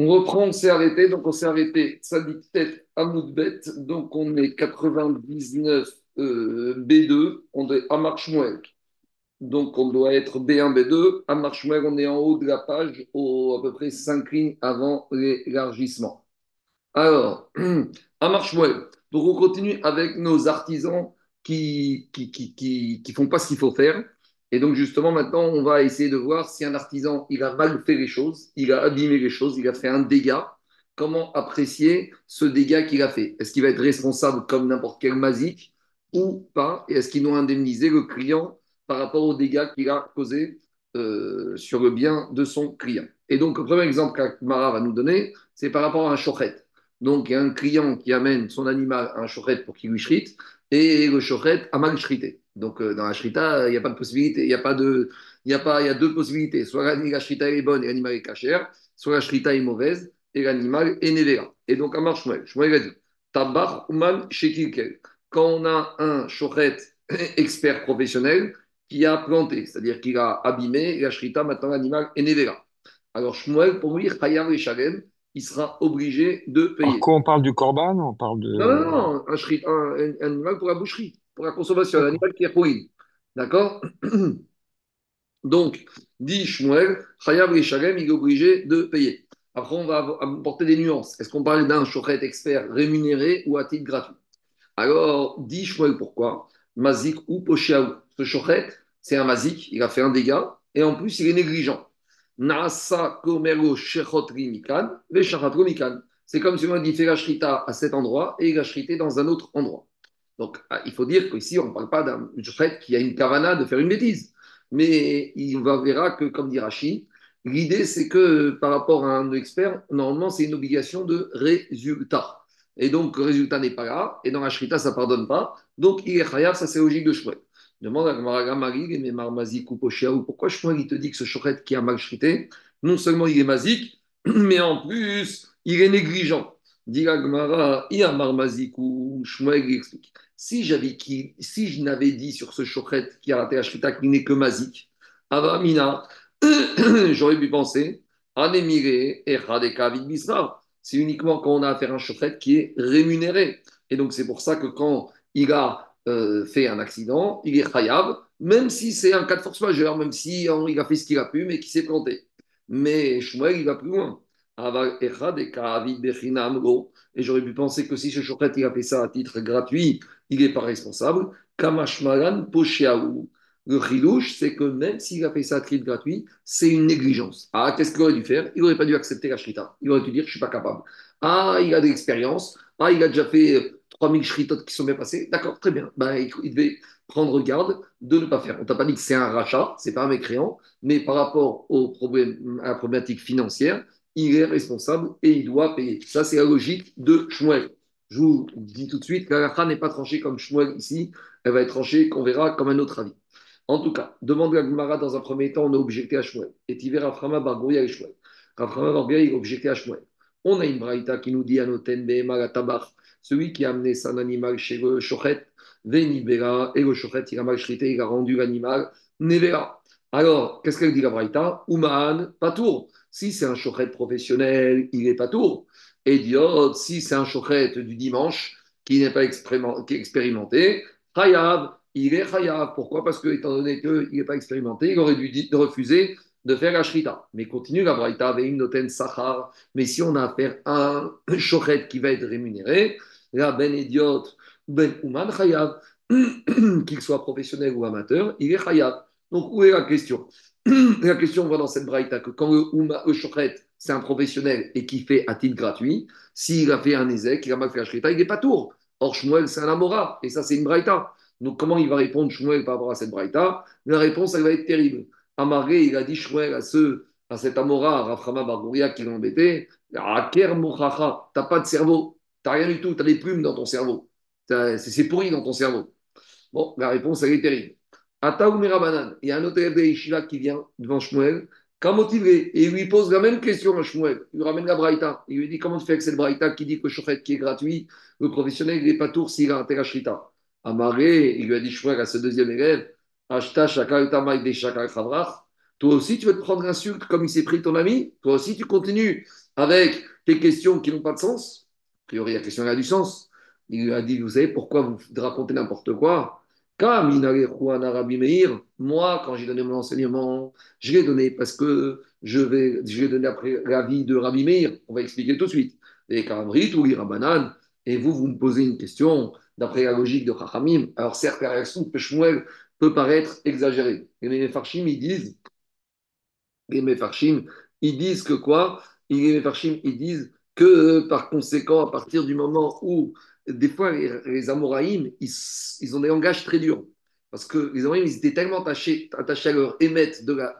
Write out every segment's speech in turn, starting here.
On reprend, on s'est arrêté, donc on s'est arrêté, ça dit tête à Moudbet, donc on est 99 euh, B2, on est à Marchmouel. Donc on doit être B1, B2. À Marchmouel, on est en haut de la page, au, à peu près 5 lignes avant l'élargissement. Alors, à Marchmouel, donc on continue avec nos artisans qui qui, qui, qui, qui font pas ce qu'il faut faire. Et donc, justement, maintenant, on va essayer de voir si un artisan, il a mal fait les choses, il a abîmé les choses, il a fait un dégât. Comment apprécier ce dégât qu'il a fait? Est-ce qu'il va être responsable comme n'importe quel masique ou pas? Et est-ce qu'il doit indemniser le client par rapport aux dégâts qu'il a causés euh, sur le bien de son client? Et donc, le premier exemple qu'Akmara va nous donner, c'est par rapport à un chochet. Donc, il y a un client qui amène son animal à un chochet pour qu'il lui shrite, et le chochet a mal shrité. Donc, euh, dans la shrita, il n'y a pas de possibilité, il y a pas de, il y a pas, il y a deux possibilités. Soit la shrita est bonne et l'animal est cachère, soit la shrita est mauvaise et l'animal est névéra. Et donc, à marche Shmuel a dit, tabar uman shekilkel. Quand on a un chochet expert professionnel qui a planté, c'est-à-dire qu'il a abîmé la shrita, maintenant l'animal est névéra. Alors, Shmuel, pour lui, Chayar et Shalem, il sera obligé de payer. Quoi on parle du corban? On parle Non, non, de... non, un, un- un animal pour la boucherie, pour la consommation, un D'accord. animal qui est pourri. D'accord? Donc, dit Shmuel, Chayav il est obligé de payer. Après, on va apporter des nuances. Est-ce qu'on parle d'un chochet expert rémunéré ou à titre gratuit? Alors, dit Shmuel, pourquoi? Mazik ou Poshiaou. Ce chochet, c'est un mazik, il a fait un dégât, et en plus, il est négligent. Naasa komero mikan. C'est comme si on dit fait la shrita à cet endroit et il a shrité dans un autre endroit. Donc, ah, il faut dire qu'ici, on ne parle pas d'un chochet qui a une kavana de faire une bêtise. Mais il va verra que, comme dit Rachid, l'idée c'est que par rapport à un expert, normalement c'est une obligation de résultat. Et donc le résultat n'est pas là, et dans la shrita ça ne pardonne pas. Donc il est khayar, ça c'est logique de Shmuel. Demande à Gamara Marig, mais Marmazik ou Poshéaou, pourquoi Shmuel il te dit que ce chochet qui a mal shrité, non seulement il est mazik, mais en plus il est négligent. Dit la Gemara, il y a Marmazik ou Shmuel il explique. Si, j'avais qui, si je n'avais dit sur ce chochet qui a raté la shrita qu'il n'est que mazik, Avamina, j'aurais pu penser, Anemire et Radeka Bisra. C'est uniquement quand on a affaire à un chochet qui est rémunéré. Et donc, c'est pour ça que quand il a euh, fait un accident, il est khayab, même si c'est un cas de force majeure, même si on- il a fait ce qu'il a pu, mais qui s'est planté. Mais Shmuel, il va plus loin. Et j'aurais pu penser que si ce chochet, il a fait ça à titre gratuit, il n'est pas responsable. Kamashmalan Poshiaou. Le chilouche, c'est que même s'il a fait ça à titre gratuit, c'est une négligence. Ah, qu'est-ce qu'il aurait dû faire? Il n'aurait pas dû accepter la shrita. Il aurait dû dire, je ne suis pas capable. Ah, il a de l'expérience. Ah, il a déjà fait euh, 3000 shritot qui sont bien passés. D'accord, très bien. Ben, il, devait prendre garde de ne pas faire. On t'a pas dit que c'est un rachat, c'est pas un mécréant, mais par rapport au problème, à la problématique financière, il est responsable et il doit payer. Ça, c'est la logique de Shmuel. Je vous dis tout de suite que la n'est pas tranchée comme Shmuel ici, elle va être tranchée qu'on verra comme un autre avis. En tout cas, demande la Gemara dans un premier temps, on a objecté à Shmuel. Et Tiver Raframa Bargouria et Shmuel. Raframa Bargouria, il a objecté à Shmuel. On a une braïta qui nous dit Anoten Behema tabar, celui qui a amené son animal chez le Shochet, Venibera, et le Shochet, il a mal shrité, il a rendu l'animal Nevera. Alors, qu'est-ce qu'elle dit la braïta? Umaan, Patour. Si c'est un Shochet professionnel, il est Patour. Idiot, si c'est un Shochet du dimanche, qui n'est pas expérimenté, Chayav, il est chayav. Pourquoi? Parce que, étant donné qu'il n'est pas expérimenté, il aurait dû refuser de faire la shrita. Mais continue la braïta avec noten sachar. Mais si on a affaire à un shochet qui va être rémunéré, là, ben idiot, ben uman chayav, qu'il soit professionnel ou amateur, il est chayav. Donc, où est la question? La question va dans cette braïta que quand le, uma- le shochet, c'est un professionnel et qui fait à titre gratuit, s'il a fait un ézec, il a mal fait la shrita, il n'est pas tour. Or, Shmuel, c'est un amora, et ça, c'est une braïta. Donc, comment il va répondre Shmuel par rapport à cette braïta? La réponse, elle va être terrible. Amaré, il a dit Shmuel à, ce, à cet Amora, Raframa Bargouria qui l'a embêté Aker Mochacha, t'as pas de cerveau, t'as rien du tout, t'as des plumes dans ton cerveau. C'est pourri dans ton cerveau. Bon, la réponse, elle est terrible. Il y a un autre élève de Yeshiva qui vient devant Shmuel, motivé et il lui pose la même question à Shmuel. Il lui ramène la braïta. Il lui dit Comment tu fais avec cette braïta qui dit que chauffette qui est gratuit, le professionnel, il n'est pas tour s'il a un terashrita Amaré, il lui a dit Shmuel à ce deuxième élève Ashta. Toi aussi, tu veux te prendre insulte comme il s'est pris ton ami? Toi aussi, tu continues avec des questions qui n'ont pas de sens? A priori, la question a du sens. Il lui a dit, vous savez pourquoi vous racontez n'importe quoi? Moi, quand j'ai donné mon enseignement, je l'ai donné parce que je vais, je l'ai donné après l'avis de Rabbi Meir. On va expliquer tout de suite. Et Karamrit ou Rabanan, et vous, vous me posez une question d'après la logique de Chachamim. Alors certes, la réaction de Peshmuel peut paraître exagérée. Et les Mefarshim, ils disent, les Mefarshim, ils disent que quoi? Les Mefarshim, ils disent que par conséquent, à partir du moment où des fois, les, les Amoraïm, ils, ont des langages très durs. Parce que les Amoraïm, ils étaient tellement attachés, à leur la,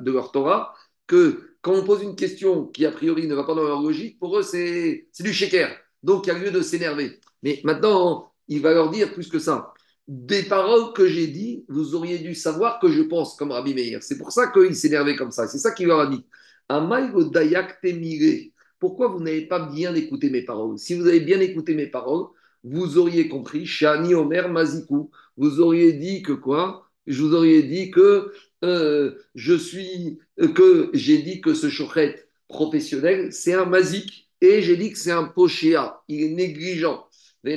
de, leur Torah que quand on pose une question qui, a priori, ne va pas dans leur logique, pour eux, c'est du shaker. Donc, il y a lieu de s'énerver. Mais maintenant, il va leur dire plus que ça. Des paroles que j'ai dit, vous auriez dû savoir que je pense comme Rabbi Meir. C'est pour ça qu'il s'énervait comme ça. C'est ça qu'il leur a dit. Dayak Pourquoi vous n'avez pas bien écouté mes paroles? Si vous avez bien écouté mes paroles, vous auriez compris, Shani Omer Mazikou, vous auriez dit que quoi? Je vous auriez dit que euh, je suis, que j'ai dit que ce chochet professionnel, c'est un mazik, et j'ai dit que c'est un pochéa, il est négligent. Et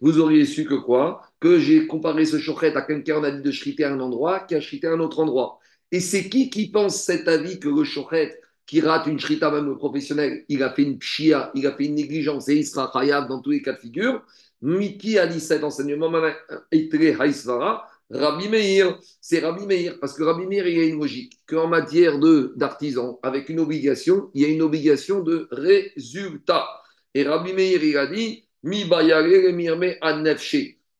vous auriez su que quoi? Que j'ai comparé ce chochet à quelqu'un, on a dit de chriter un endroit, qui a chrité à un autre endroit. Et c'est qui qui pense cet avis que le chochet qui rate une shrita, même professionnel, il a fait une pshia, il a fait une négligence et il sera khayab dans tous les cas de figure. Miki a dit cet enseignement, Rabbi Meir, c'est Rabbi Meir, parce que Rabbi Meir, il y a une logique, qu'en matière d'artisan, avec une obligation, il y a une obligation de résultat. Et Rabbi Meir, il a dit, Mi mirme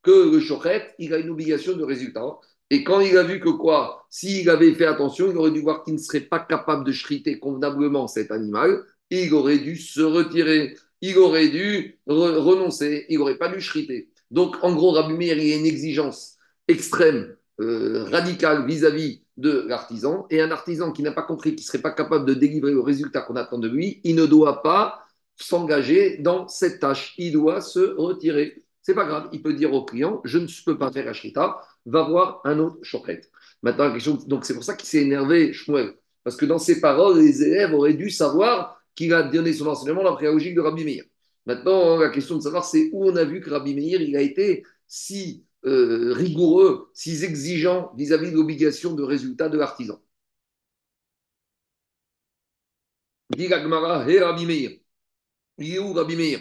que le shochet, il a une obligation de résultat. Et quand il a vu que quoi, s'il avait fait attention, il aurait dû voir qu'il ne serait pas capable de chriter convenablement cet animal, il aurait dû se retirer, il aurait dû renoncer, il n'aurait pas dû chriter. Donc, en gros, Rabbi il y a une exigence extrême, euh, radicale vis-à-vis de l'artisan. Et un artisan qui n'a pas compris qu'il ne serait pas capable de délivrer le résultat qu'on attend de lui, il ne doit pas s'engager dans cette tâche. Il doit se retirer. C'est pas grave, il peut dire au client, je ne peux pas faire la shrita, va voir un autre chokret. Maintenant, donc c'est pour ça qu'il s'est énervé, Shmuel, parce que dans ses paroles, les élèves auraient dû savoir qu'il a donné son enseignement d'après la logique de Rabbi Meir. Maintenant, la question de savoir, c'est où on a vu que Rabbi Meir, il a été si euh, rigoureux, si exigeant vis-à-vis de l'obligation de résultat de l'artisan. Dit hé Rabbi Meir. Il est où Rabbi Meir?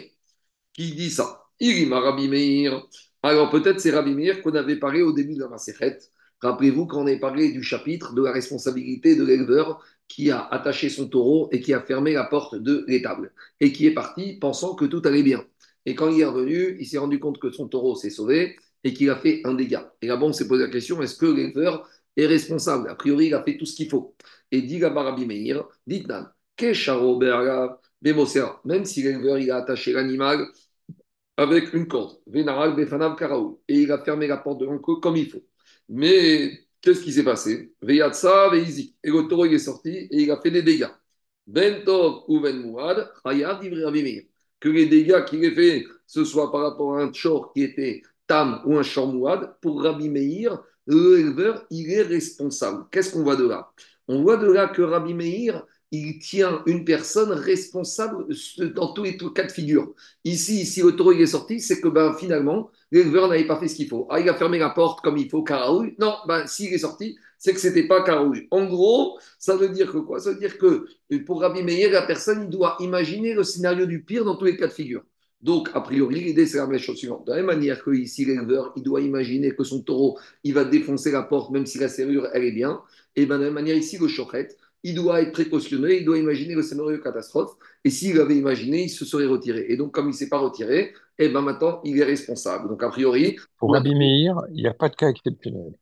Qui dit ça Il Rabbi Meir. Alors peut-être c'est Rabbi Meir qu'on avait parlé au début de la Maserhet. Rappelez-vous quand on avait parlé du chapitre de la responsabilité de l'éleveur qui a attaché son taureau et qui a fermé la porte de l'étable et qui est parti pensant que tout allait bien. Et quand il est revenu, il s'est rendu compte que son taureau s'est sauvé et qu'il a fait un dégât. Et là-bas, on s'est posé la question est-ce que l'éleveur est responsable? A priori, il a fait tout ce qu'il faut. Et dit là Rabbi Meir dites-nous, même si l'éleveur il a attaché l'animal avec une corde. Vénaral, Befanav, Karaou. Et il a fermé la porte de l'enclos comme il faut. Mais qu'est-ce qui s'est passé? Veyatsa, Veizik. Et le taureau est sorti et il a fait des dégâts. Bentov ou Ben Mouad, Que les dégâts qu'il a fait, ce soit par rapport à un chor qui était tam ou un chor pour Rabbi Meir, l'éleveur, il est responsable. Qu'est-ce qu'on voit de là? On voit de là que Rabbi Meir, il tient une personne responsable dans tous les cas de figure. Ici, si le taureau est sorti, c'est que ben, finalement, l'éleveur n'avait pas fait ce qu'il faut. Ah, il a fermé la porte comme il faut, caraouille. Non, ben, s'il est sorti, c'est que ce n'était pas caraouille. En gros, ça veut dire que quoi? Ça veut dire que pour Rabbi Meir, la personne il doit imaginer le scénario du pire dans tous les cas de figure. Donc, a priori, l'idée, c'est la même chose suivante. De la même manière que ici, l'éleveur, il doit imaginer que son taureau, il va défoncer la porte, même si la serrure, elle est bien. Et ben, de la même manière, ici, le chochette, il doit être précautionné, il doit imaginer le scénario catastrophe. Et s'il avait imaginé, il se serait retiré. Et donc, comme il ne s'est pas retiré, eh ben maintenant, il est responsable. Donc, a priori. Pour Rabbi Meir, il n'y a pas de cas exceptionnel.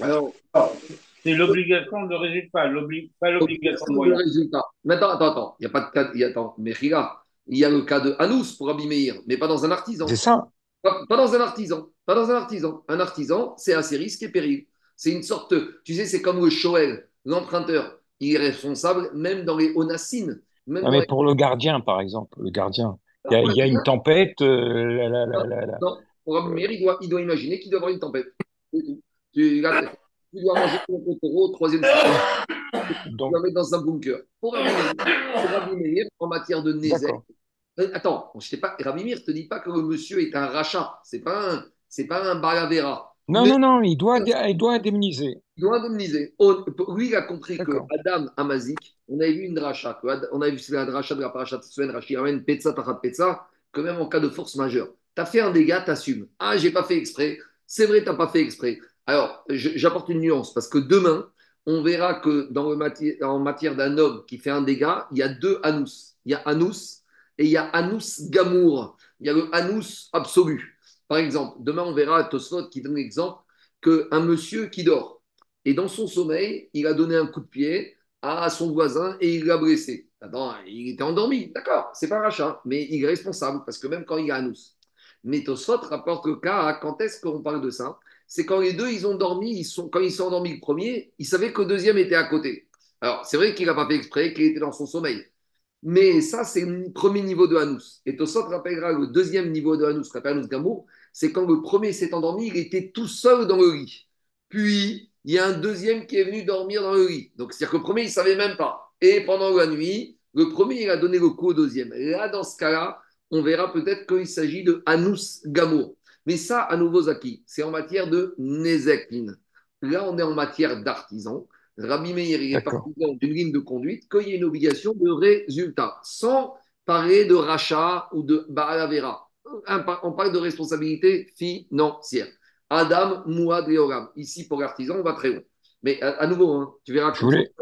Alors. C'est l'obligation de résultat, pas l'obligation de moyen. résultat. Maintenant, attends, attends. Il n'y a pas de cas. Il y a, attends, mais il y a le cas de Anous pour Rabbi Meir, mais pas dans un artisan. C'est ça. Pas, dans un artisan. Pas dans un artisan. Un artisan, c'est assez risque et péril. C'est une sorte. Tu sais, c'est comme le Shoel, l'emprunteur il est responsable même dans les onassines. Même ah, mais pour le gardien, par exemple, le gardien, il y a, une tempête. Euh, non, pour il doit, il doit imaginer qu'il doit y avoir une tempête. Tu, tu dois manger ton taureau au troisième. Tu Donc, dois mettre dans un bunker. Pour Rabbi en matière de Nézek, euh, Attends, je t'ai pas, Rabbi Meir ne te dit pas que le monsieur est un rachat. C'est pas un, c'est pas un balavera. Non, Mais non, non, il doit, il doit indemniser. Il doit indemniser. On- lui, il a compris que. Adam Amazik, on avait vu une Ad- On a vu la rachat de la parachat de Sven, Rashi Petsa, Tachat Petsa, que même en cas de force majeure. Tu as fait un dégât, tu assumes. Ah, j'ai pas fait exprès. C'est vrai, tu n'as pas fait exprès. Alors, j'apporte une nuance parce que demain, on verra que dans le mati- en matière d'un homme qui fait un dégât, il y a deux anus. Il y a anus et il y a anus gamour. Il y a le anus absolu. Par exemple, demain, on verra Tosfot qui donne l'exemple qu'un monsieur qui dort et dans son sommeil, il a donné un coup de pied à son voisin et il l'a blessé. Attends, il était endormi, d'accord, c'est pas un rachat, mais il est responsable parce que même quand il a anus. Mais Tosfot rapporte le cas quand est-ce qu'on parle de ça? C'est quand les deux ils ont dormi, ils sont, quand ils sont endormis le premier, ils savaient que le deuxième était à côté. Alors c'est vrai qu'il n'a pas fait exprès, qu'il était dans son sommeil. Mais ça, c'est le premier niveau de Hanous. Et Tosot rappellera le deuxième niveau de Hanous, qu'on appelle Hanous Gamour, c'est quand le premier s'est endormi, il était tout seul dans le lit. Puis, il y a un deuxième qui est venu dormir dans le lit. Donc, c'est-à-dire que le premier, il ne savait même pas. Et pendant la nuit, le premier, il a donné le coup au deuxième. Là, dans ce cas-là, on verra peut-être qu'il s'agit de Hanous Gamour. Mais ça, à nouveau, Zaki, c'est en matière de Nezekin. Là, on est en matière d'artisan. Rabbi Meir, il est partisan d'une ligne de conduite qu'il y ait une obligation de résultat, sans parler de rachat ou de Baalavera. On parle de responsabilité financière. Adam, Mouad et Oram. Ici, pour l'artisan, on va très loin. Mais à, à nouveau, hein, tu verras Je voulais-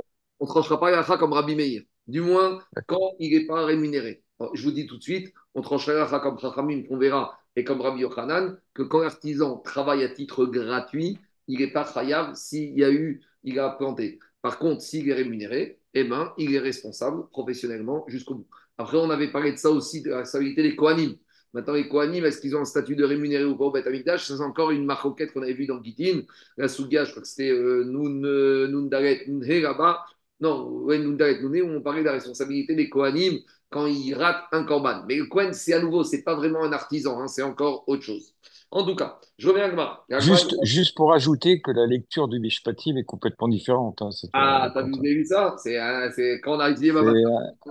on ne tranchera pas la rachat comme Rabbi Meir. Du moins, quand il n'est pas rémunéré. Alors, je vous dis tout de suite, on tranchera la rachat comme Chachamim, qu'on verra, et comme Rabbi Yochanan, que quand l'artisan travaille à titre gratuit, il n'est pas khayab s'il y a eu, il a planté. Par contre, s'il est rémunéré, eh ben, il est responsable professionnellement jusqu'au bout. Après, on avait parlé de ça aussi, de la responsabilité des Kohanim. Maintenant, les Kohanim, est-ce qu'ils ont un statut de rémunéré ou pas au Beth Amikdash Ça, c'est encore une maroquette qu'on avait vue dans Gitin. La Souga, je crois que c'était euh, Nun, euh, Nun Daret, Nun He là-bas. Non, ouais, Nun Daret, Nun He, où on parlait de la responsabilité des Kohanim quand ils ratent un korban. Mais le Kohen, c'est à nouveau, c'est pas vraiment un artisan, hein, c'est encore autre chose. En tout cas, je reviens à Gmar. Juste, juste pour ajouter que la lecture du Mishpatim est complètement différente. hein, Ah, t'as vu, ça? C'est quand on a ma C'est euh,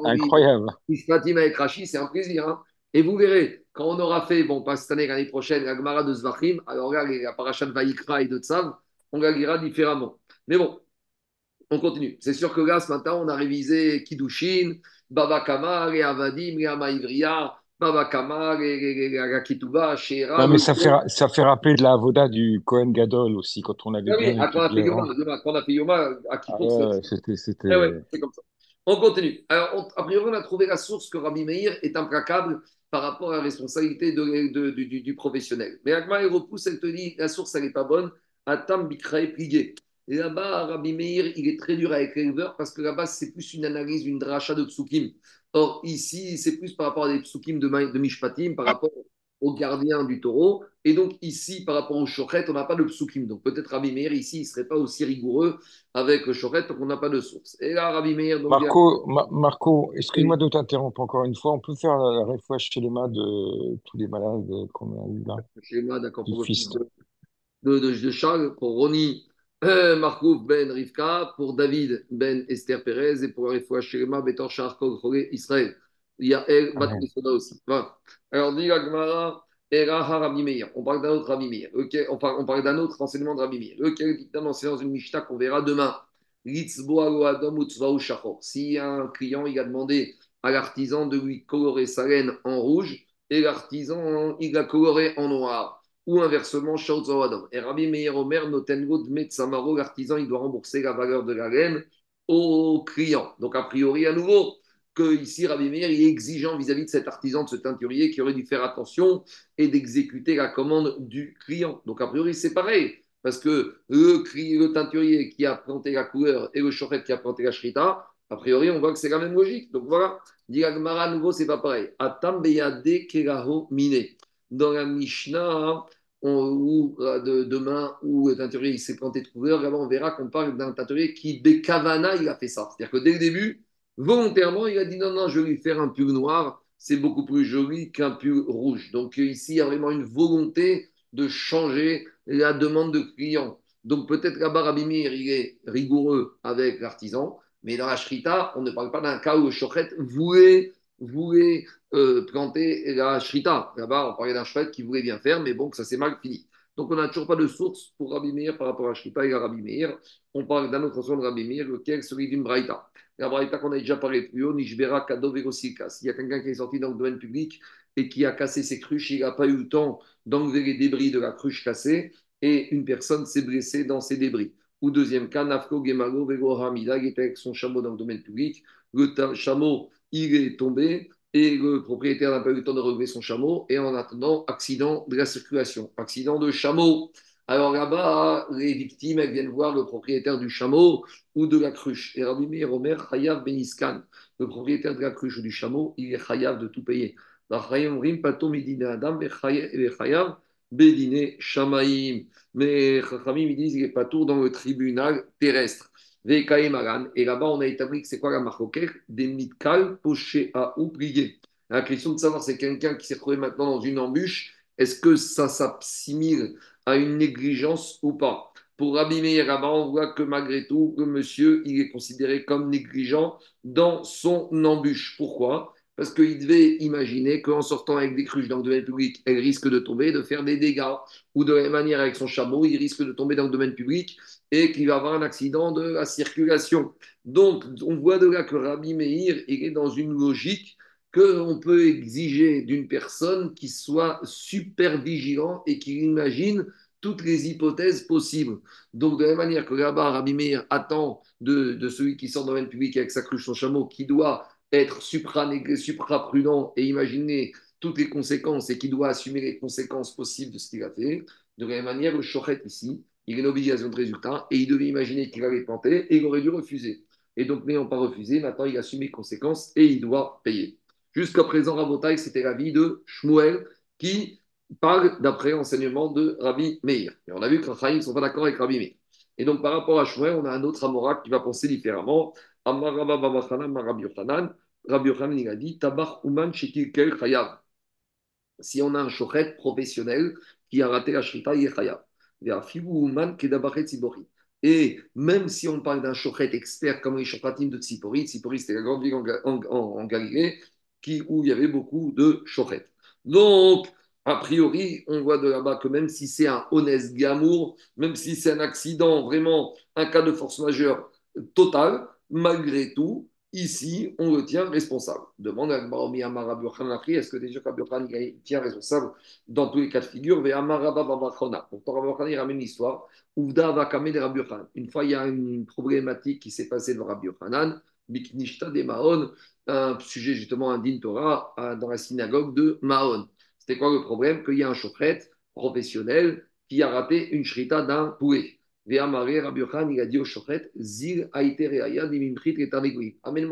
incroyable. Ispratim avec Rashi, c'est un plaisir. hein. Et vous verrez, quand on aura fait, bon, pas cette année, l'année prochaine, la Gemara de Zvachim, alors là, la paracha de Vaïkra et de Tsav, on la lira différemment. Mais bon, on continue. C'est sûr que là, ce matin, on a révisé Kiddushin, Baba Kamar, et Avadim, et Amaïvria, Baba Kamar, et et- et la Ketouba, Shera. Non, mais ça fait, ça fait rappeler de la Avoda du Cohen Gadol aussi, quand on avait Ah oui, quand on a fait. Yoma, quand on a fait Yoma, à Ah ouais, c'était, c'était... Eh comme ça. On continue. Alors, on- a priori, on a trouvé la source que Rabbi Meir est implacable par rapport à la responsabilité de- de- du, du- du professionnel. Mais Agma, elle repousse, elle te dit la source, elle n'est pas bonne. Atam Bikrae Pligé. Et là-bas, Rabbi Meir, il est très dur avec l'éleveur parce que là-bas, c'est plus une analyse, une dracha de psukim. Or, ici, c'est plus par rapport à des psukim de, de Mishpatim, par rapport au gardien du taureau. Et donc, ici, par rapport au shochet, on n'a pas de psukim. Donc, peut-être Rabbi Meir, ici, il ne serait pas aussi rigoureux avec le shochet, donc on n'a pas de source. Et là, Rabbi Meir, donc, a- Marco, Ma- Marco, excuse-moi de t'interrompre encore une fois. On peut faire la, la refouach chez les mains de tous les malades qu'on a eu là. schéma, d'accord, Du pour le fils. de, de, de- de Charles, pour Ronnie euh, Marcouf Ben Rivka, pour David Ben Esther Perez et pour Arifoua Shelema Betor Shar Kol Choré Israël. Il y a El Bat Amen. Yesoda aussi. Voilà. Alors, dit la Gemara, Era Ha Rabbi Meir. On parle d'un autre Rabbi Meir. On parle, on parle d'un autre enseignement de Rabbi Meir. Lequel un enseignement dans une Mishnah qu'on verra demain. Si un client il a demandé à l'artisan de lui colorer sa laine en rouge et l'artisan il l'a coloré en noir ou inversement, Adam. Et Rabbi Meir Omer, Notengo de l'artisan, il doit rembourser la valeur de la laine au client. Donc, a priori, à nouveau, que ici, Rabbi Meir est exigeant vis-à-vis de cet artisan, de ce teinturier qui aurait dû faire attention et d'exécuter la commande du client. Donc, a priori, c'est pareil. Parce que le, teinturier qui a planté la couleur et le chorette qui a planté la shrita, a priori, on voit que c'est la même logique. Donc voilà, dit à nouveau, c'est pas pareil. Mine. Dans la Mishnah, ou euh, de, demain, où le teinturier s'est planté de couleur, là-bas, on verra qu'on parle d'un teinturier qui, dès Kavana, il a fait ça. C'est-à-dire que dès le début, volontairement, il a dit non, non, je vais lui faire un pull noir, c'est beaucoup plus joli qu'un pull rouge. Donc euh, ici, il y a vraiment une volonté de changer la demande de client. Donc peut-être là-bas, Rabbi Meir, il est rigoureux avec l'artisan, mais dans la Shrita, on ne parle pas d'un cas où le Shochet voulait, voulait euh, planter la Shrita. Là-bas, on parlait d'un Shochet qui voulait bien faire, mais bon, ça s'est mal fini. Donc on n'a toujours pas de source pour Rabbi Meir par rapport à Shrita et à Rabbi Meir. On parle d'un autre son de Rabbi Meir, lequel celui d'une Braïta. La Braïta qu'on a déjà parlé plus haut, Nishbera Kado S'il y a quelqu'un qui est sorti dans le domaine public et qui a cassé ses cruches, il n'a pas eu le temps d'enlever les débris de la cruche cassée et une personne s'est blessée dans ces débris. Ou deuxième cas, Nafko Gemalo Vego Hamida, il était avec son chameau dans le domaine public. Le chameau, il est tombé et le propriétaire n'a pas eu le temps de relever son chameau et en attendant, accident de la circulation, accident de chameau. Alors là-bas, les victimes, elles viennent voir le propriétaire du chameau ou de la cruche. Et Rabbi Meir Omer, Chayav Beniskan, le propriétaire de la cruche ou du chameau, il est Chayav de tout payer. Mais Chachamim, ils disent qu'il n'est pas tout dans le tribunal terrestre. Et là-bas, on a établi que c'est quoi la marcoquette Des mitkal poché à oublier. La question de savoir, c'est quelqu'un qui s'est retrouvé maintenant dans une embûche. Est-ce que ça s'assimile à une négligence ou pas? Pour Rabbi Meir, là-bas, on voit que malgré tout, le monsieur, il est considéré comme négligent dans son embûche. Pourquoi? Parce qu'il devait imaginer qu'en sortant avec des cruches dans le domaine public, elle risque de tomber, de faire des dégâts. Ou de la même manière, avec son chameau, il risque de tomber dans le domaine public et qu'il va avoir un accident de la circulation. Donc, on voit de là que Rabbi Meir, il est dans une logique qu'on peut exiger d'une personne qui soit super vigilant et qui imagine toutes les hypothèses possibles. Donc, de la même manière que là-bas, Rabbi Meir attend de, celui qui sort dans le public avec sa cruche, son chameau, qui doit être supra-prudent et imaginer toutes les conséquences et qui doit assumer les conséquences possibles de ce qu'il a fait. De la même manière, le chochet ici, il a une obligation de résultat et il devait imaginer qu'il allait tenter et il aurait dû refuser. Et donc, n'ayant pas refusé, maintenant il assume les conséquences et il doit payer. Jusqu'à présent, Rabotai, c'était l'avis de Shmuel qui parle d'après enseignement de Rabbi Meir. Et on a vu que les ne sont pas d'accord avec Rabbi Meir. Et donc, par rapport à Shmuel, on a un autre Amorak qui va penser différemment. Rabbi Yochanan, il a dit Uman. Si on a un shochet professionnel qui a raté la shrita, il. Et même si on parle d'un shochet expert comme les shochatim de Tzipori, Tzipori c'était la grande ville en, en, en, Galilée qui, où il y avait beaucoup de shochet. Donc, a priori, on voit de là-bas que même si c'est un honnête gamour, même si c'est un accident, vraiment un cas de force majeure total, malgré tout, ici, on le tient responsable. Demande à Baromi Amara est-ce que déjà il tient responsable dans tous les cas de figure? Pourtant, il ramène l'histoire. Une fois, il y a une problématique qui s'est passée dans Rabbi Yochanan, Biknishta de Mahon, un sujet justement indigne Torah dans la synagogue de Mahon. C'était quoi le problème? Qu'il y a un chauffret professionnel qui a raté une shrita d'un poulet. Il a dit au Shochet, Zil Amène-moi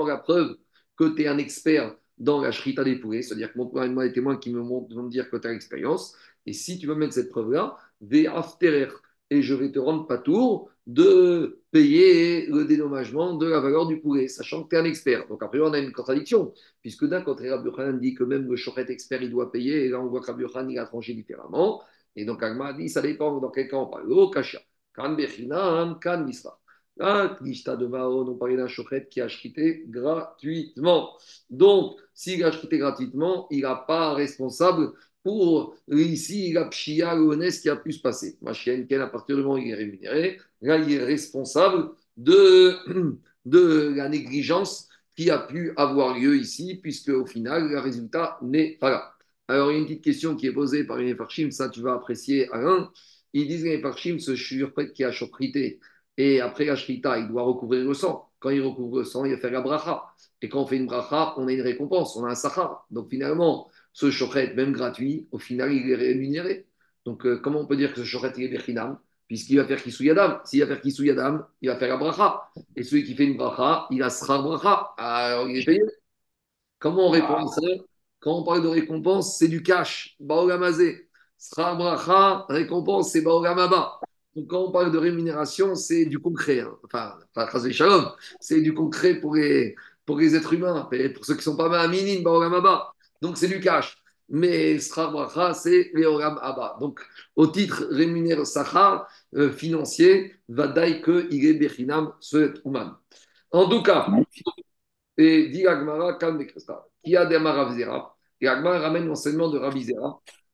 la preuve que tu es un expert dans la shrita des poulets, c'est-à-dire que moi des témoins qui me vont me dire que tu as l'expérience. Et si tu veux mettre cette preuve-là, et je vais te rendre pas tour de payer le dédommagement de la valeur du poulet, sachant que tu es un expert. Donc après, on a une contradiction, puisque d'un côté, Rabbi dit que même le Shochet expert, il doit payer, et là on voit que Rabbi il a tranché différemment. Et donc Agma dit, ça dépend dans quel cas on parle. Oh, Kasha. Kan Bechinam, Kan Misra. De Mahon, on parlait d'un chochet qui a acheté gratuitement. Donc, s'il a acheté gratuitement, il n'a pas responsable pour ici la pshia, le qui a pu se passer. Ma chienne, à partir du moment où il est rémunéré, là, il est responsable de, de la négligence qui a pu avoir lieu ici, puisque au final, le résultat n'est pas là. Alors, il y a une petite question qui est posée par une Farchim, ça tu vas apprécier, Alain. Ils disent les Parchim, ce surpret qui a choprité, et après la shrita, il doit recouvrir le sang. Quand il recouvre le sang, il va faire la bracha. Et quand on fait une bracha, on a une récompense, on a un sahar. Donc finalement, ce chochet, même gratuit, au final, il est rémunéré. Donc euh, comment on peut dire que ce chochet, il est berchinam Puisqu'il va faire Kisou Yadam. S'il va faire Kisou Yadam, il va faire la bracha. Et celui qui fait une bracha, il a sahar bracha. Alors il est payé. Comment on répond à ça? Quand on parle de récompense, c'est du cash. Baogamazé. Sra récompense, c'est Baogamaba. Donc quand on parle de rémunération, c'est du concret. Hein. Enfin, c'est du concret pour les, êtres humains, pour ceux qui ne sont pas Minin, Baogamaba. Donc c'est du cash. mais Srar Bracha, c'est Leoram. Donc, au titre rémunéré Sachar euh, financier, que il est Bechinam, ce. En tout cas, et dit Agmara, Kam qui a des Maravzera, et Agmara ramène l'enseignement de Rabbi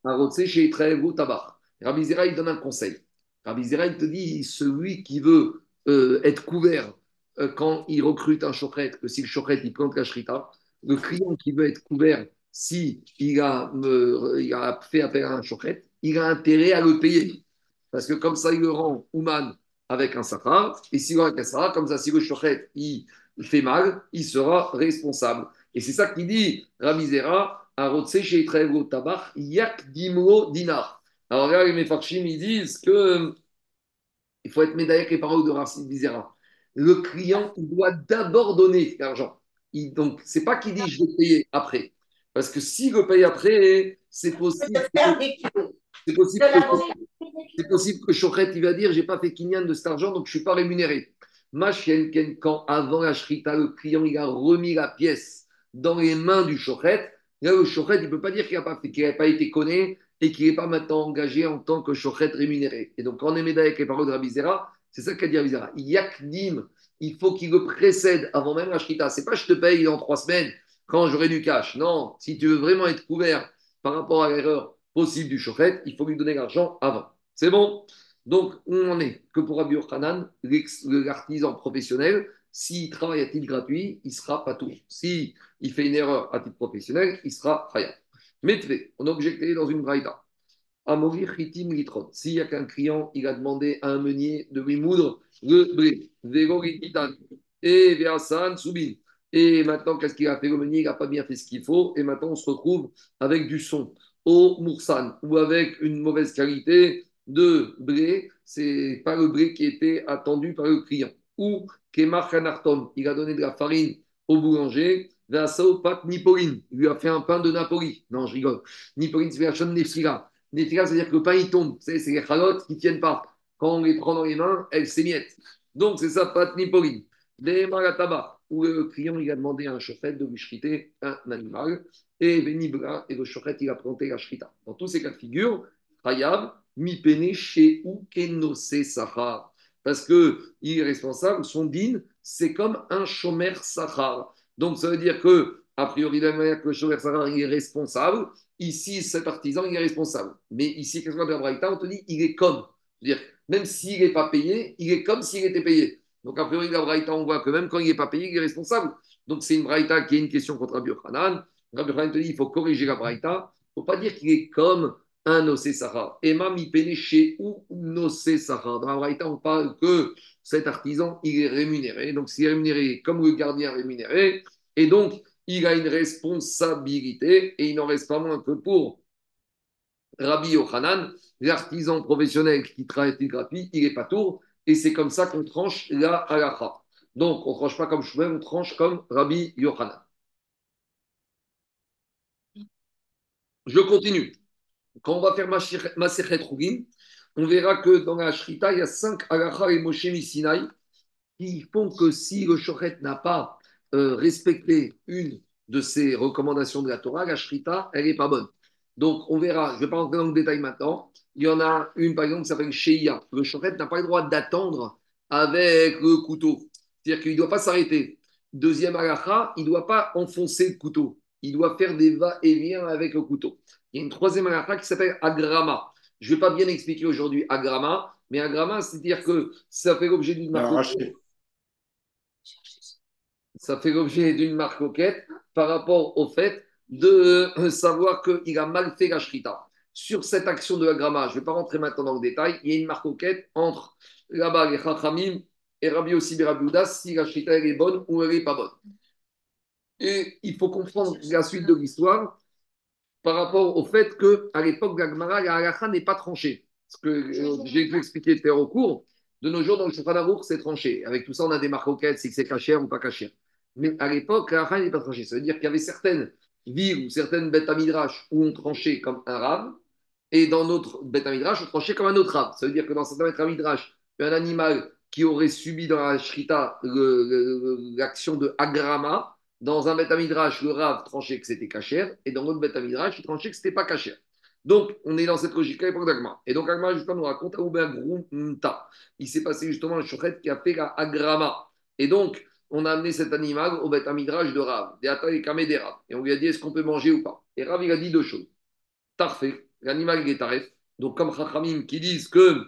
Zera. Rabbi Zera, il donne un conseil. Rabbi Zera, il te dit celui qui veut euh, être couvert euh, quand il recrute un chochet, que si le chochet, il plante la shrita, le client qui veut être couvert si il a, fait appel à un chochet, il a intérêt à le payer. Parce que comme ça, il le rend Ouman avec un safar, et s'il un comme ça, si le chochet, il fait mal, il sera responsable. Et c'est ça qu'il dit, Ramizera, à Rotse chez Tabach, Yak Dimro Dinar. Alors là, les Mefarchim, ils disent que il faut être médaillé avec les paroles de Racine Vizera. Le client doit d'abord donner l'argent. Donc, c'est pas qu'il dit je vais payer après. Parce que s'il veut payer après, c'est possible. C'est possible, que, possible que Chochet, il va dire j'ai pas fait kinyan de cet argent, donc je suis pas rémunéré. Machenken, quand avant la shrita, le client il a remis la pièce dans les mains du Chochet, le Chochet, il ne peut pas dire qu'il n'a pas, pas été connu et qu'il n'est pas maintenant engagé en tant que Chochet rémunéré. Et donc, quand on est médaillé avec les paroles de c'est ça qu'a dit Rabizera. Yakdim, il faut qu'il le précède avant même la shrita. C'est pas je te paye dans trois semaines quand j'aurai du cash. Non, si tu veux vraiment être couvert par rapport à l'erreur possible du chauffet, il faut lui donner l'argent avant. C'est bon? Donc, on en est que pour Rabbi Hanan, l'artisan professionnel, s'il travaille à titre gratuit, il sera pas tout. S'il il fait une erreur à titre professionnel, il sera khayat. Mais on a objecté dans une braïda. Amori chitim litron. S'il y a qu'un client, il a demandé à un meunier de lui moudre le blé. Et Véasan Soubin. Et maintenant, qu'est-ce qu'il a fait? Le meunier Il n'a pas bien fait ce qu'il faut. Et maintenant, on se retrouve avec du son au Moursan ou avec une mauvaise qualité de blé. C'est pas le blé qui était attendu par le client. Ou Kemar Khanartom, il a donné de la farine au boulanger. Vassao Pat Nipoline, il lui a fait un pain de Napoli. Non, je rigole. Nipoline, c'est la chaîne Nefila. Nefila, c'est-à-dire que le pain, il tombe. C'est les chalotes qui ne tiennent pas. Quand on les prend dans les mains, elles s'émiettent. Donc, c'est ça, Pat Nipoline. Des marataba où le client il a demandé à un chauffeur de lui chriter un animal, et Benibra, et le chauffeur il a planté la shrita. Dans tous ces cas de figure, Hayab, mi pene chez ou kenose sahar. Parce qu'il est responsable, son din, c'est comme un chômeur sahar. Donc ça veut dire que, a priori, de la manière que le chômeur sahar il est responsable, ici, cet artisan, il est responsable. Mais ici, qu'est-ce qu'on dit on te dit, il est comme. C'est-à-dire, même s'il n'est pas payé, il est comme s'il était payé. Donc, a priori, la Braïta, on voit que même quand il n'est pas payé, il est responsable. Donc, c'est une Braïta qui est une question contre Rabbi Hanan. Rabbi Hanan te dit il faut corriger la Braïta. Il ne faut pas dire qu'il est comme un Nosé Sahara. Emma mi chez ou Nosé Sahara. Dans la Braïta, on parle que cet artisan, il est rémunéré. Donc, s'il est rémunéré comme le gardien rémunéré, et donc, il a une responsabilité, et il n'en reste pas moins que pour Rabbi Yochanan, l'artisan professionnel qui travaille gratuit, il n'est pas tour et c'est comme ça qu'on tranche la halakha. Donc, on ne tranche pas comme Shmuel, on tranche comme Rabbi Yochanan. Je continue. Quand on va faire Masechet Rugim, on verra que dans la Shrita, il y a cinq halakha et Moshe Misinaï qui font que si le Shochet n'a pas euh, respecté une de ces recommandations de la Torah, la Shrita, elle n'est pas bonne. Donc, on verra, je ne vais pas rentrer dans le détail maintenant. Il y en a une, par exemple, qui s'appelle Sheia. Le chochet n'a pas le droit d'attendre avec le couteau. C'est-à-dire qu'il ne doit pas s'arrêter. Deuxième halakha, il ne doit pas enfoncer le couteau. Il doit faire des va-et-vient avec le couteau. Il y a une troisième halakha qui s'appelle agrama. Je ne vais pas bien expliquer aujourd'hui agrama, mais agrama, c'est-à-dire que ça fait l'objet d'une marque. Ça fait l'objet d'une marque par rapport au fait de savoir qu'il a mal fait la shrita. Sur cette action de la gramma, je ne vais pas rentrer maintenant dans le détail, il y a une marcoquette entre là-bas les Chachamim et Rabbi aussi si la shrita est bonne ou elle n'est pas bonne. Et il faut comprendre la suite de l'histoire par rapport au fait qu'à l'époque de la halakha n'est pas tranchée. Ce que euh, j'ai pu expliquer tout au cours, de nos jours, dans le Shulchan c'est tranché. Avec tout ça, on a des marcoquettes, si c'est caché ou pas caché. Mais à l'époque, la halakha n'est pas tranchée. Ça veut dire qu'il y avait certaines villes ou certaines bêtes à midrash où on tranchait comme un rab, et dans notre bêtes à midrash, on tranchait comme un autre rab. Ça veut dire que dans certains bêtes à midrash, un animal qui aurait subi dans la shrita l'action de agrama, dans un Beth Midrash, le Rav tranchait que c'était cachère, et dans l'autre Beth Midrash, il tranchait que c'était pas cachère. Donc, on est dans cette logique-là à l'époque d'Agma. Et donc, Agma, justement, nous raconte Grumta. Il s'est passé justement un chochet qui a fait la Agrama. Et donc, on a amené cet animal au Beth Midrash de Rav, des. Et on lui a dit est-ce qu'on peut manger ou pas? Et Rav, il a dit deux choses. Tarfé, l'animal est taref. Donc, comme Chachamim qui disent que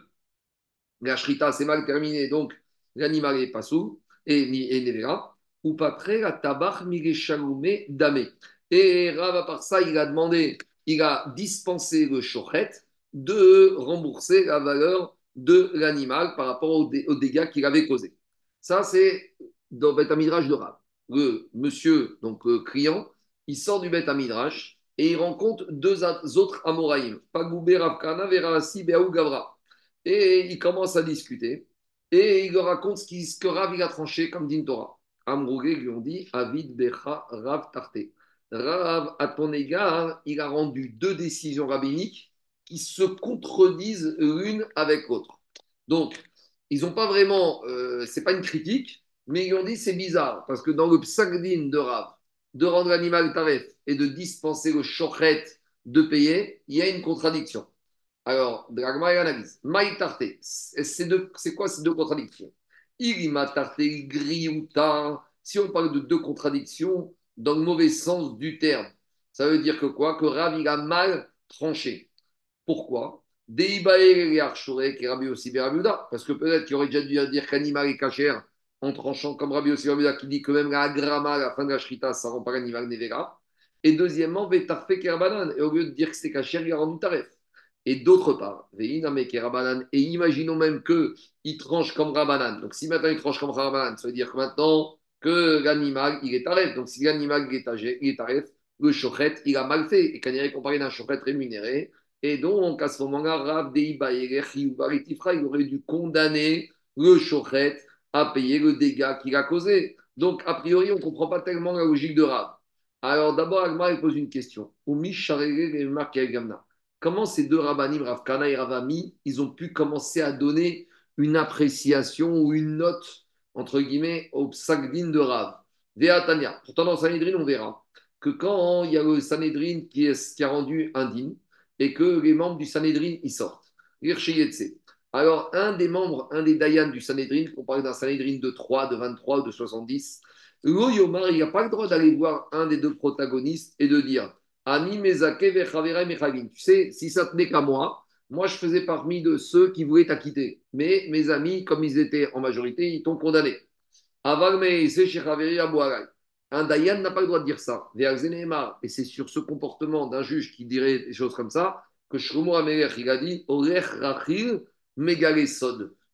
la shrita c'est mal terminé, donc l'animal est pas sous, et, et Nevera, ou pas prêt, la tabach mireshaloumé damé. Et Rav, à part ça, il a demandé, il a dispensé le chochet de rembourser la valeur de l'animal par rapport aux, dégâts qu'il avait causés. Ça, c'est dans le Midrash de Rav. Le monsieur, donc le client, il sort du Beth Midrash et il rencontre deux autres Amoraïm, Pagoubé Ravkana, Verasi, Beaou Gavra. Et il commence à discuter et il leur raconte ce, que Rav a tranché comme dit Torah. Amrougé lui ont dit Avid Becha Rav Tarté. Rav, à ton égard, il a rendu deux décisions rabbiniques qui se contredisent l'une avec l'autre. Donc, ils n'ont pas vraiment, euh, c'est pas une critique, mais ils ont dit c'est bizarre parce que dans le psagdin de Rav, de rendre l'animal taref et de dispenser le chochet de payer, il y a une contradiction. Alors, Dragma analyse. Maï tarté, c'est quoi ces deux contradictions? Griouta. Si on parle de deux contradictions dans le mauvais sens du terme, ça veut dire que quoi? Que Rav, a mal tranché. Pourquoi? Parce que peut-être qu'il aurait déjà dû dire qu'animal est cachère en tranchant comme Rabbi aussi qui dit que même la grama à la fin de la shrita, ça rend pas l'animal nevera. Et deuxièmement. Et au lieu de dire que c'était cachère, il a rendu taref. Et d'autre part. Et imaginons même qu'il tranche comme Rabanan. Donc si maintenant il tranche comme Rabanan, ça veut dire que maintenant que l'animal, il est taref. Donc si l'animal, il est taref, le chochet, il a mal fait. Et quand il est comparé d'un chochet rémunéré, et donc, à ce moment-là, Rav il aurait dû condamner le chochet à payer le dégât qu'il a causé. Donc, a priori, on ne comprend pas tellement la logique de Rav. Alors, d'abord, Agma pose une question. Comment ces deux rabbanim, Rav Kana et Ravami, ils ont pu commencer à donner une appréciation ou une note, entre guillemets, au psagdin de Rav? Veatania. Pourtant, dans Sanhedrin, on verra que quand il y a le Sanhedrin qui, est, qui a rendu indigne, et que les membres du Sanhedrin y sortent. Alors, un des membres, un des Dayan du Sanhedrin, on parle d'un Sanhedrin de 3, de 23 ou de 70, Yomar, il n'a pas le droit d'aller voir un des deux protagonistes et de dire Mezake Tu sais, si ça tenait qu'à moi, moi je faisais parmi de ceux qui voulaient t'acquitter. Mais mes amis, comme ils étaient en majorité, ils t'ont condamné. Un Dayan n'a pas le droit de dire ça. Et c'est sur ce comportement d'un juge qui dirait des choses comme ça que Shlomo Amelech, il a dit.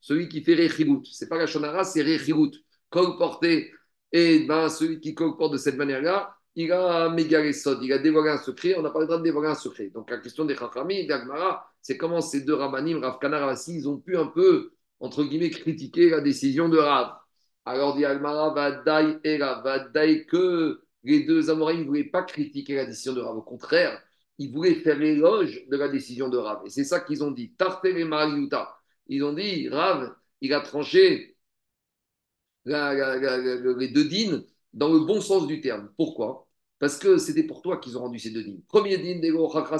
Celui qui fait Rechilut. Ce n'est pas la Shonara, c'est Rechilut. Colporté. Et ben, celui qui colporte de cette manière-là, il a. Il a dévoilé un secret. On n'a pas le droit de dévoiler un secret. Donc la question des Chachami, d'Agmara, c'est comment ces deux Rabbanim, Rav Kana, ils ont pu un peu, entre guillemets, critiquer la décision de Rav. Alors dit Almara, Vadaï et Vadaï que les deux Amorim ne voulaient pas critiquer la décision de Rav. Au contraire, ils voulaient faire l'éloge de la décision de Rav. Et c'est ça qu'ils ont dit. Tartel et Mariuta. Ils ont dit, Rav, il a tranché les deux dînes dans le bon sens du terme. Pourquoi? Parce que c'était pour toi qu'ils ont rendu ces deux dînes. Premier dîne, des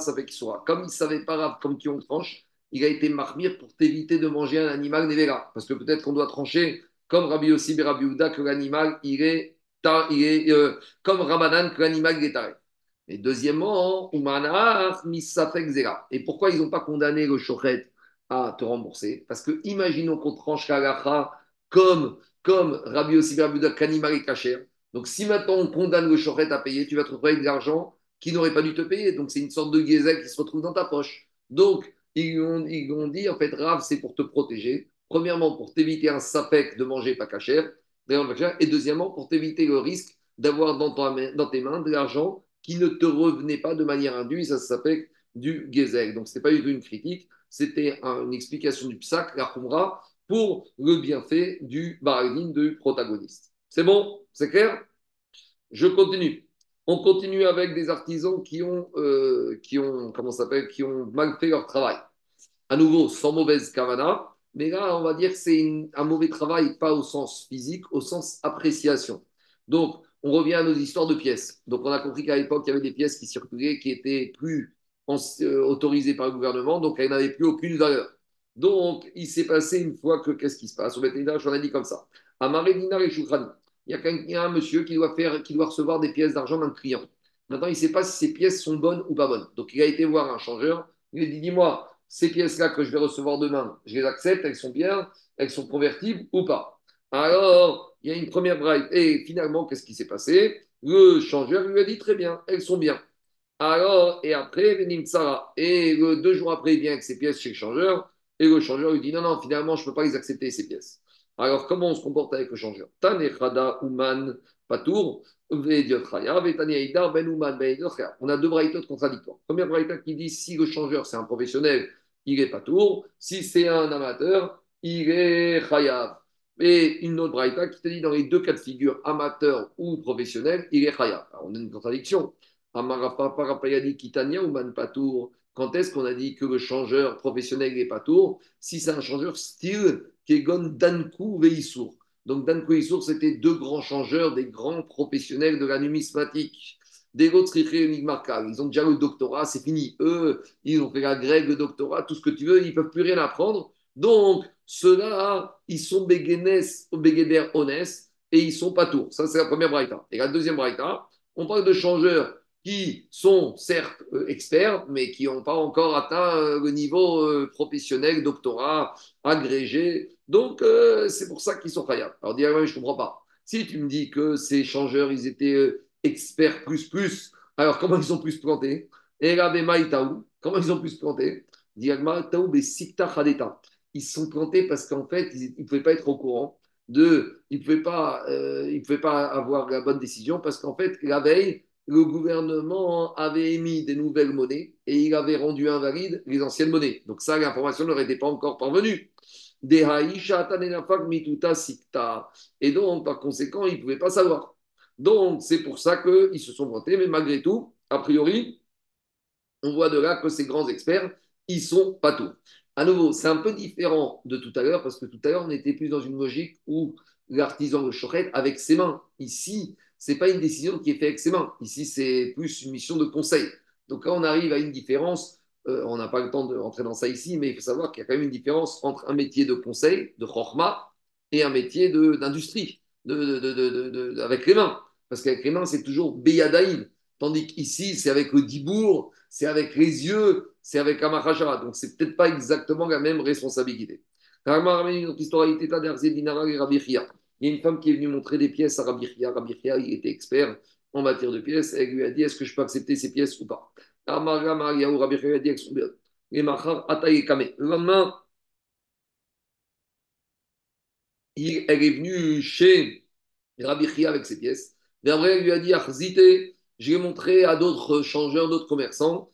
avec soit. Comme ils ne savaient pas comme qui on tranche, il a été marmire pour t'éviter de manger un animal nevera. Parce que peut-être qu'on doit trancher comme Rabbi aussi et Rabbi que l'animal, il est, il est euh, comme Ramadan, que l'animal est taré. Et deuxièmement, Et pourquoi ils n'ont pas condamné le chochet à te rembourser? Parce que imaginons qu'on tranche la comme, comme Rabbi aussi que qu'animal est cachère. Donc si maintenant on condamne le chochet à payer, tu vas te avec de l'argent qui n'aurait pas dû te payer. Donc c'est une sorte de gazelle qui se retrouve dans ta poche. Donc ils ont, ils ont dit, en fait, Rav, c'est pour te protéger. Premièrement, pour t'éviter un sapec de manger pas cachère, et deuxièmement, pour t'éviter le risque d'avoir dans, tes mains de l'argent qui ne te revenait pas de manière indue, ça s'appelle du gezel. Donc, ce n'était pas une critique, c'était une explication du psaque, la pour le bienfait du baradine du protagoniste. C'est bon? C'est clair? Je continue. On continue avec des artisans qui ont, euh, qui ont, comment s'appelle, qui ont mal fait leur travail. À nouveau, sans mauvaise kavana, mais là, on va dire que c'est un mauvais travail, pas au sens physique, au sens appréciation. Donc, on revient à nos histoires de pièces. Donc, on a compris qu'à l'époque, il y avait des pièces qui circulaient, qui étaient plus euh, autorisées par le gouvernement, donc elles n'avaient plus aucune valeur. Donc, il s'est passé une fois que, qu'est-ce qui se passe? Au Béténage, on a dit comme ça. À Marédina et Choukrani, il y, a un monsieur qui doit, faire, recevoir des pièces d'argent d'un client. Maintenant, il ne sait pas si ces pièces sont bonnes ou pas bonnes. Donc, il a été voir un changeur. Il lui a dit Dis-moi, ces pièces-là que je vais recevoir demain, je les accepte, elles sont bien, elles sont convertibles ou pas? Alors, il y a une première braille. Et finalement, qu'est-ce qui s'est passé? Le changeur lui a dit Très bien, elles sont bien. Alors, et après, Venim Sarah. Et deux jours après, il vient avec ses pièces chez le changeur. Et le changeur lui dit Non, non, finalement, je ne peux pas les accepter, ces pièces. Alors, comment on se comporte avec le changeur? Uman Patour, ben On a deux braïtotes contradictoires. Première braïta qui dit si le changeur c'est un professionnel, il est Patour. Si c'est un amateur, il est Chayav. Et une autre braïta qui te dit dans les deux cas de figure, amateur ou professionnel, il est Chayav. on a une contradiction. Kitania Uman Patour. Quand est-ce qu'on a dit que le changeur professionnel n'est pas tour Si c'est un changeur style Kegon Danku Veisur. Donc Danku Veisur, c'était deux grands changeurs, des grands professionnels de la numismatique. Des autres ils ont déjà le doctorat, c'est fini. Eux, ils ont fait la grève, le doctorat, tout ce que tu veux, ils ne peuvent plus rien apprendre. Donc, ceux-là, ils sont béguénès, béguéder et ils sont pas tours. Ça, c'est la première braïta. Et la deuxième braïta, on parle de changeurs qui sont certes euh, experts, mais qui n'ont pas encore atteint euh, le niveau euh, professionnel, doctorat, agrégé. Donc, c'est pour ça qu'ils sont khayab. Alors, dis je ne comprends pas. Si tu me dis que ces changeurs, ils étaient experts plus plus, alors comment ils ont pu se planter? Et comment ils ont pu se planter? Ils se sont plantés parce qu'en fait, ils ne pouvaient pas être au courant de. Ils ne pouvaient, pas, pouvaient pas avoir la bonne décision parce qu'en fait, la veille, le gouvernement avait émis des nouvelles monnaies et il avait rendu invalides les anciennes monnaies. Donc ça, l'information n'aurait été pas encore parvenue. Et donc, par conséquent, ils ne pouvaient pas savoir. Donc, c'est pour ça qu'ils se sont vantés. Mais malgré tout, a priori, on voit de là que ces grands experts, ils sont pas tous. À nouveau, c'est un peu différent de tout à l'heure, parce que tout à l'heure, on était plus dans une logique où l'artisan de chorette avec ses mains. Ici, ce n'est pas une décision qui est faite avec ses mains. Ici, c'est plus une mission de conseil. Donc là, on arrive à une différence. Euh, on n'a pas le temps de dans ça ici, mais il faut savoir qu'il y a quand même une différence entre un métier de conseil, de chorma, et un métier d'industrie, de, avec les mains. Parce qu'avec les mains, c'est toujours beyadaïn. Tandis qu'ici, c'est avec le dibour, c'est avec les yeux, c'est avec Amachashara. Donc, c'est peut-être pas exactement la même responsabilité. Il y a une femme qui est venue montrer des pièces à Rabbi Chia. Rabbi Chia, il était expert en matière de pièces. Elle lui a dit Est-ce que je peux accepter ces pièces ou pas? Rabbi Chia a dit Le lendemain, elle est venue chez Rabbi Chia avec ses pièces. Et après, elle lui a dit Arzite, je l'ai montré à d'autres changeurs, d'autres commerçants.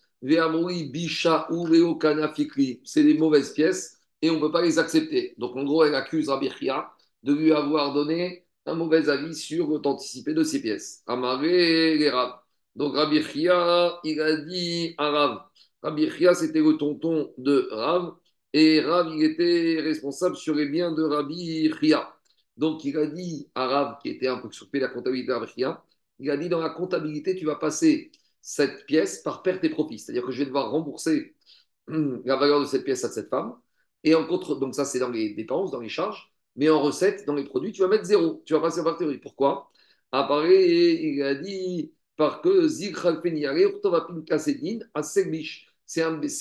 C'est des mauvaises pièces et on ne peut pas les accepter. Donc en gros, elle accuse Rabbi Chia de lui avoir donné un mauvais avis sur l'authenticité de ses pièces. Amaré les Rav. Donc Rabbi Chia, il a dit à Rav. Rabbi Chia, c'était le tonton de Rav. Et Rav, il était responsable sur les biens de Rabbi Chia. Donc il a dit à Rav, qui était un peu surpris de la comptabilité de Rabbi il a dit dans la comptabilité, tu vas passer cette pièce par perte et profit. C'est-à-dire que je vais devoir rembourser la valeur de cette pièce à cette femme. Et en contre, donc ça c'est dans les dépenses, dans les charges mais en recette, dans les produits, tu vas mettre zéro. Tu vas passer par théorie. Pourquoi? Apparaît, il a dit, parce que c'est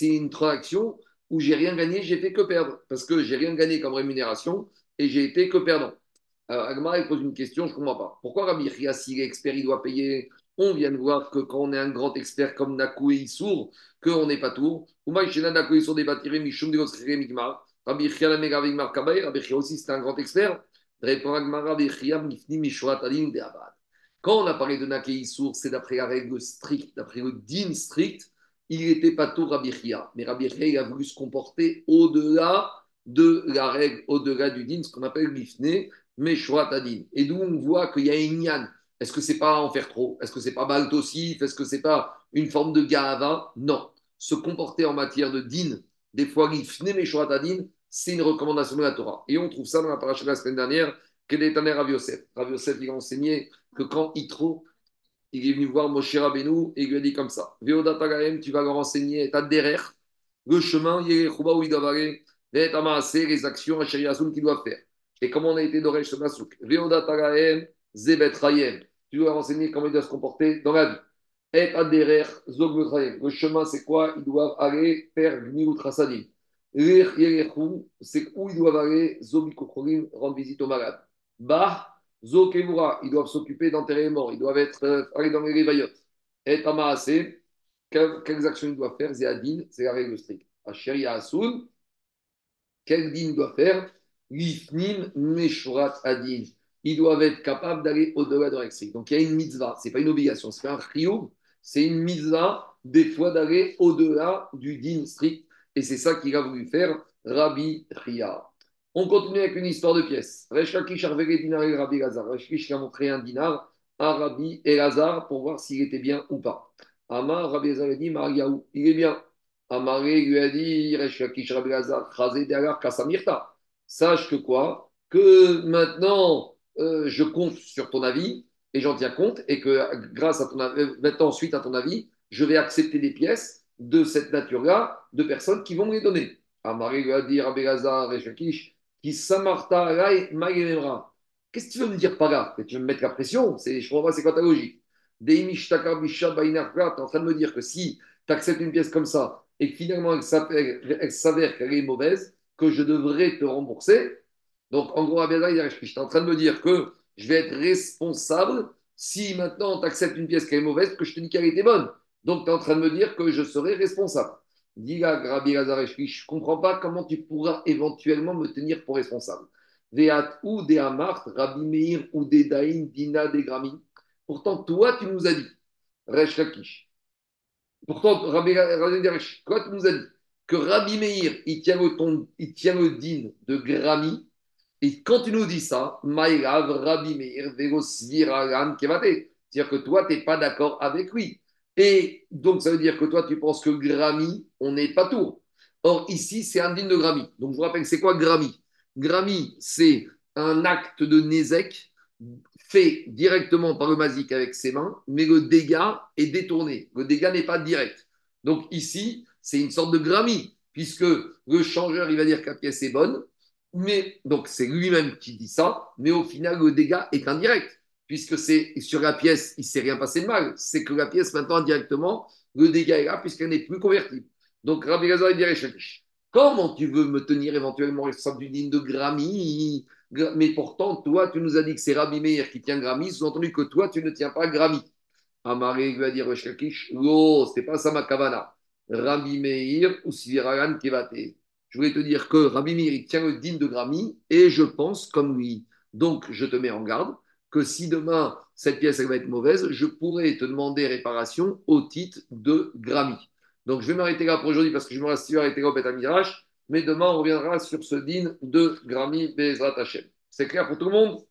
une transaction où j'ai rien gagné, j'ai fait que perdre. Parce que j'ai rien gagné comme rémunération et j'ai été que perdant. Agmar, il pose une question, je ne comprends pas. Pourquoi Rabbi Ria, s'il est expert, il doit payer? On vient de voir que quand on est un grand expert comme Nakou et Issour, qu'on n'est pas tout. Ou Nakou et Issour des bâtirés, Mishum de Migmar. Rabbi Rabbi aussi c'est un grand expert. Quand on a parlé de Nakeïsour, c'est d'après la règle stricte, d'après le din strict, il n'était pas tout Rabbi Chia. Mais Rabbi Chia, il a voulu se comporter au-delà de la règle, au-delà du din, ce qu'on appelle l'ifne, Meshrat Adin. Et d'où on voit qu'il y a une yann. Est-ce que c'est pas en faire trop? Est-ce que c'est pas baltosif? Est-ce que c'est pas une forme de gava? Non. Se comporter en matière de din, des fois l'ifne, Meshrat Adin, c'est une recommandation de la Torah. Et on trouve ça dans la paracha de la semaine dernière, Quel est Rav Yosef Rav Yosef, il a enseigné que quand Itro, il est venu voir Moshe Rabbeinu et il lui a dit comme ça Veodatagaem, tu vas leur enseigner ta derrière le chemin, où il doit aller, les actions à qu'il doit faire. Et comment on a été d'Oresh ce Masouk Veodatagaem, Zebet Rayem, tu dois leur enseigner comment il doit se comporter dans la vie. Et Aderer, Zog Le chemin, c'est quoi? Ils doivent aller faire Gniut Rasadim. C'est où ils doivent aller Zobikocholim, rendre visite aux malades. Bah, Zokemura, ils doivent s'occuper d'enterrer les morts, ils doivent être, euh, aller dans les réveillotes. Et Tamaase, quelles actions ils doivent faire? Zéadin, c'est la règle stricte. Asheri Asun, quel din doit faire? Lifnim Meshurat Adin. Ils doivent être capables d'aller au-delà de la Donc il y a une mitzvah, ce n'est pas une obligation, c'est pas un chiyuv, c'est une mitzvah des fois d'aller au-delà du din strict. Et c'est ça qu'il a voulu faire Rabbi Ria. On continue avec une histoire de pièces. Reshkakish Arvege Dinar et Rabbi Lazar. Reshkakish a montré un dinar à Rabbi Elazar pour voir s'il était bien ou pas. Amar, Rabbi Lazar a dit Mariaou, il est bien. Amaré lui a dit Reshkakish Rabbi Lazar, Chazé Dagar Kasamirta. Sache que quoi? Que maintenant, euh, je compte sur ton avis et j'en tiens compte et que grâce à ton avis, euh, maintenant, suite à ton avis, je vais accepter des pièces de cette nature-là de personnes qui vont les donner. Amaré lui a dit Rabbi Lazar, Reshkakish, Qu'est-ce que tu veux me dire par là? Tu veux me mettre la pression? Je ne comprends pas, c'est quoi ta logique? Tu es en train de me dire que si tu acceptes une pièce comme ça et que finalement elle s'avère qu'elle est mauvaise, que je devrais te rembourser. Donc en gros, je suis en train de me dire que je vais être responsable si maintenant tu acceptes une pièce qui est mauvaise, que je te dis qu'elle était bonne. Donc tu es en train de me dire que je serai responsable. Diga Rabbi je ne comprends pas comment tu pourras éventuellement me tenir pour responsable. Veat ou de Amart, Rabbi Meir ou de Dain, Dina de Grami. Pourtant, toi, tu nous as dit, Resh Lakish. Pourtant, Rabbi Resh, toi, tu nous as dit que Rabbi Meir, il tient le, ton, il tient le din de Grami. Et quand tu nous dis ça, Maïrav, Rabbi Meir, Vegosvir, Agan, Kevate. C'est-à-dire que toi, tu n'es pas d'accord avec lui. Et donc, ça veut dire que toi, tu penses que Grammy, on n'est pas tour. Or, ici, c'est un de Grammy. Donc, je vous rappelle, c'est quoi Grammy? Grammy, c'est un acte de Nézek fait directement par le Mazik avec ses mains, mais le dégât est détourné. Le dégât n'est pas direct. Donc, ici, c'est une sorte de Grammy, puisque le changeur, il va dire que la pièce est bonne, mais donc c'est lui-même qui dit ça, mais au final, le dégât est indirect puisque c'est sur la pièce, il ne s'est rien passé de mal. C'est que la pièce, maintenant, directement, le dégât est là, puisqu'elle n'est plus convertible. Donc, Rabbi Gaza, il dirait Comment tu veux me tenir éventuellement responsable du digne de Grammy? Mais pourtant, toi, tu nous as dit que c'est Rabbi Meir qui tient Grammy, sous-entendu que toi, tu ne tiens pas Grammy. Amaré lui a dit Shakish Oh, c'est pas ça ma kavana. Rabbi Meir ou Siviragan Kevate. Je voulais te dire que Rabbi Meir, il tient le digne de Grammy, et je pense comme lui. Donc, je te mets en garde que si demain cette pièce elle va être mauvaise, je pourrais te demander réparation au titre de Grammy. Donc je vais m'arrêter là pour aujourd'hui parce que je me reste arrêté là au Beth Mirage, mais demain on reviendra sur ce din de Grammy Bezrat Hashem. C'est clair pour tout le monde?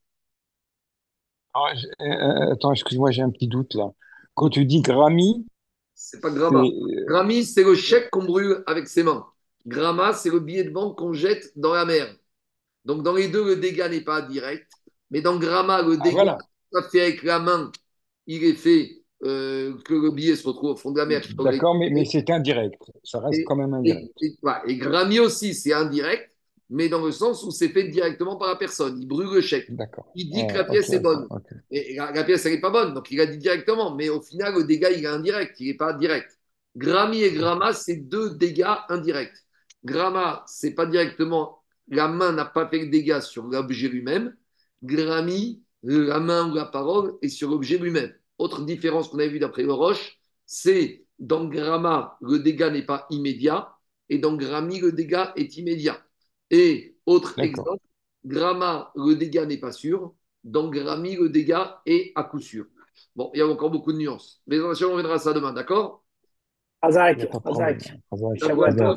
Ah, euh, Attends, excuse-moi, j'ai un petit doute là. Quand tu dis Grammy, c'est pas Gramma. Grammy, c'est le chèque qu'on brûle avec ses mains. Gramma, c'est le billet de banque qu'on jette dans la mer. Donc dans les deux, le dégât n'est pas direct. Mais dans Gramma, le ah, dégât fait avec la main, il est fait euh, que le billet se retrouve au fond de la mer. D'accord, mais, mais c'est indirect. Ça reste quand même indirect. Et, et, Grammy aussi, c'est indirect, mais dans le sens où c'est fait directement par la personne. Il brûle le chèque. Il dit que la pièce est bonne. Et la, pièce, elle n'est pas bonne. Donc il a dit directement. Mais au final, le dégât, il est indirect. Il n'est pas direct. Grammy et Gramma, c'est deux dégâts indirects. Gramma, c'est pas directement. La main n'a pas fait le dégât sur l'objet lui-même Grammy, la main ou la parole, est sur l'objet lui-même. Autre différence qu'on a vue d'après le Roche, c'est dans Gramma, le dégât n'est pas immédiat, et dans Grammy, le dégât est immédiat. Et autre exemple, Gramma, le dégât n'est pas sûr, dans Grammy, le dégât est à coup sûr. Bon, il y a encore beaucoup de nuances. Mais on reviendra à ça demain, d'accord? Azak, Azak. Demain.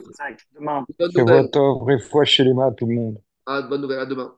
Shavuot, tout le monde. Ah, bonne nouvelle, à demain.